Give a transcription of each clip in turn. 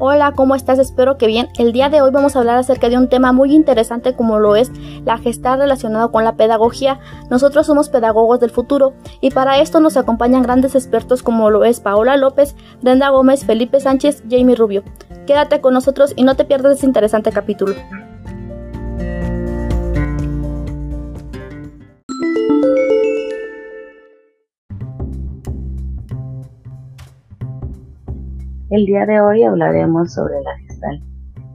Hola, ¿cómo estás? Espero que bien. El día de hoy vamos a hablar acerca de un tema muy interesante como lo es la gestal relacionado con la pedagogía. Nosotros somos pedagogos del futuro y para esto nos acompañan grandes expertos como lo es Paola López, Brenda Gómez, Felipe Sánchez, Jamie Rubio. Quédate con nosotros y no te pierdas este interesante capítulo. El día de hoy hablaremos sobre la gestal.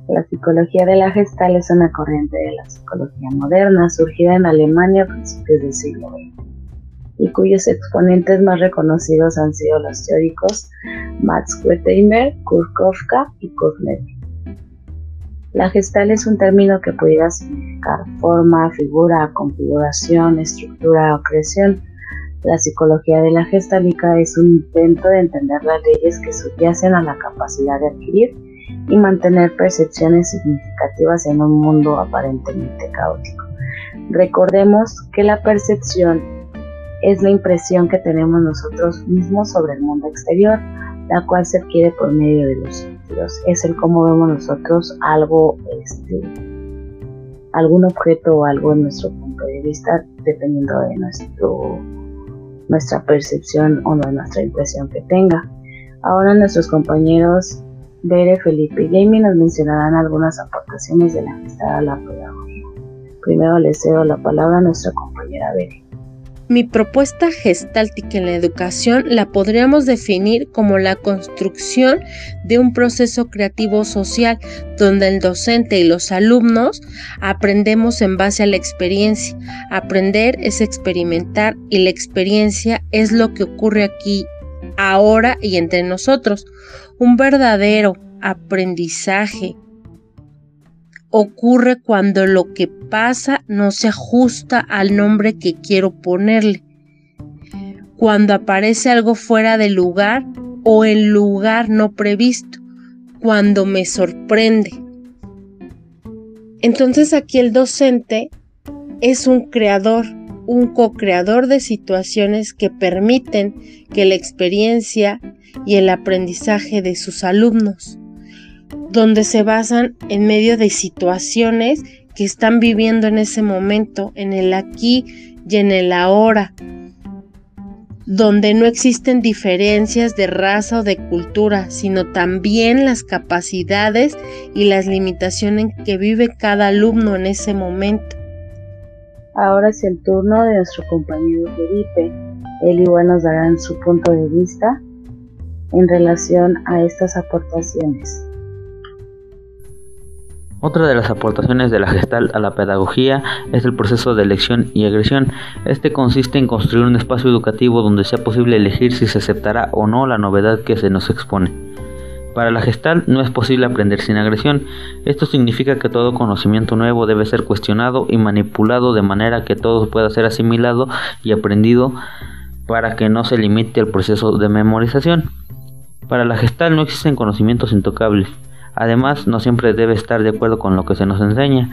La psicología de la gestal es una corriente de la psicología moderna surgida en Alemania a principios del siglo XX y cuyos exponentes más reconocidos han sido los teóricos Max Wertheimer, Kurt y Kurt La gestal es un término que pudiera significar forma, figura, configuración, estructura o creación la psicología de la gestálica es un intento de entender las leyes que subyacen a la capacidad de adquirir y mantener percepciones significativas en un mundo aparentemente caótico. Recordemos que la percepción es la impresión que tenemos nosotros mismos sobre el mundo exterior, la cual se adquiere por medio de los sentidos. Es el cómo vemos nosotros algo, este, algún objeto o algo en nuestro punto de vista, dependiendo de nuestro nuestra percepción o nuestra impresión que tenga. Ahora nuestros compañeros Bere, Felipe y Jamie nos mencionarán algunas aportaciones de la amistad a la pedagogía. Primero les cedo la palabra a nuestra compañera Bere. Mi propuesta gestáltica en la educación la podríamos definir como la construcción de un proceso creativo social donde el docente y los alumnos aprendemos en base a la experiencia. Aprender es experimentar y la experiencia es lo que ocurre aquí, ahora y entre nosotros. Un verdadero aprendizaje ocurre cuando lo que pasa no se ajusta al nombre que quiero ponerle. Cuando aparece algo fuera de lugar o en lugar no previsto. Cuando me sorprende. Entonces aquí el docente es un creador, un co-creador de situaciones que permiten que la experiencia y el aprendizaje de sus alumnos donde se basan en medio de situaciones que están viviendo en ese momento, en el aquí y en el ahora, donde no existen diferencias de raza o de cultura, sino también las capacidades y las limitaciones que vive cada alumno en ese momento. Ahora es el turno de nuestro compañero Felipe. Él igual nos dará su punto de vista en relación a estas aportaciones. Otra de las aportaciones de la gestal a la pedagogía es el proceso de elección y agresión. Este consiste en construir un espacio educativo donde sea posible elegir si se aceptará o no la novedad que se nos expone. Para la gestal no es posible aprender sin agresión. Esto significa que todo conocimiento nuevo debe ser cuestionado y manipulado de manera que todo pueda ser asimilado y aprendido para que no se limite el proceso de memorización. Para la gestal no existen conocimientos intocables. Además, no siempre debe estar de acuerdo con lo que se nos enseña.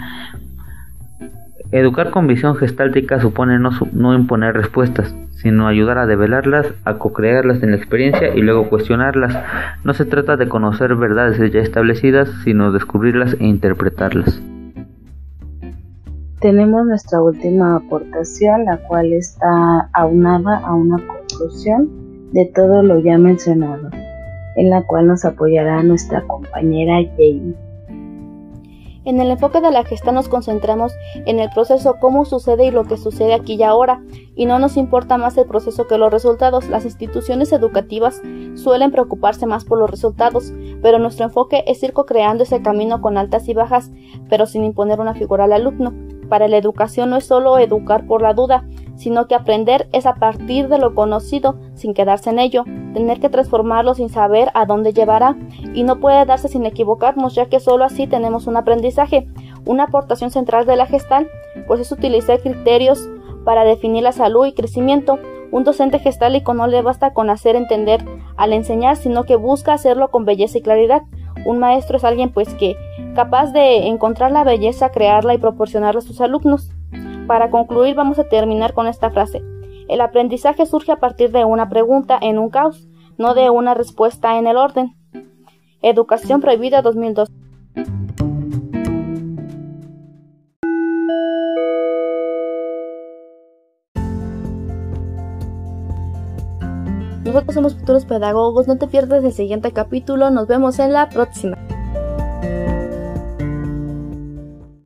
Educar con visión gestáltica supone no, imponer respuestas, sino ayudar a develarlas, a co-crearlas en la experiencia y luego cuestionarlas. No se trata de conocer verdades ya establecidas, sino descubrirlas e interpretarlas. Tenemos nuestra última aportación, la cual está aunada a una conclusión de todo lo ya mencionado en la cual nos apoyará nuestra compañera Jamie. En el enfoque de la gesta nos concentramos en el proceso, cómo sucede y lo que sucede aquí y ahora, y no nos importa más el proceso que los resultados. Las instituciones educativas suelen preocuparse más por los resultados, pero nuestro enfoque es ir creando ese camino con altas y bajas, pero sin imponer una figura al alumno. Para la educación no es solo educar por la duda, sino que aprender es a partir de lo conocido, sin quedarse en ello, tener que transformarlo sin saber a dónde llevará, y no puede darse sin equivocarnos, ya que solo así tenemos un aprendizaje. Una aportación central de la gestal, pues es utilizar criterios para definir la salud y crecimiento. Un docente gestálico no le basta con hacer entender al enseñar, sino que busca hacerlo con belleza y claridad. Un maestro es alguien pues que capaz de encontrar la belleza, crearla y proporcionarla a sus alumnos. Para concluir vamos a terminar con esta frase. El aprendizaje surge a partir de una pregunta en un caos, no de una respuesta en el orden. Educación Prohibida 2002. Nosotros somos futuros pedagogos, no te pierdas el siguiente capítulo, nos vemos en la próxima.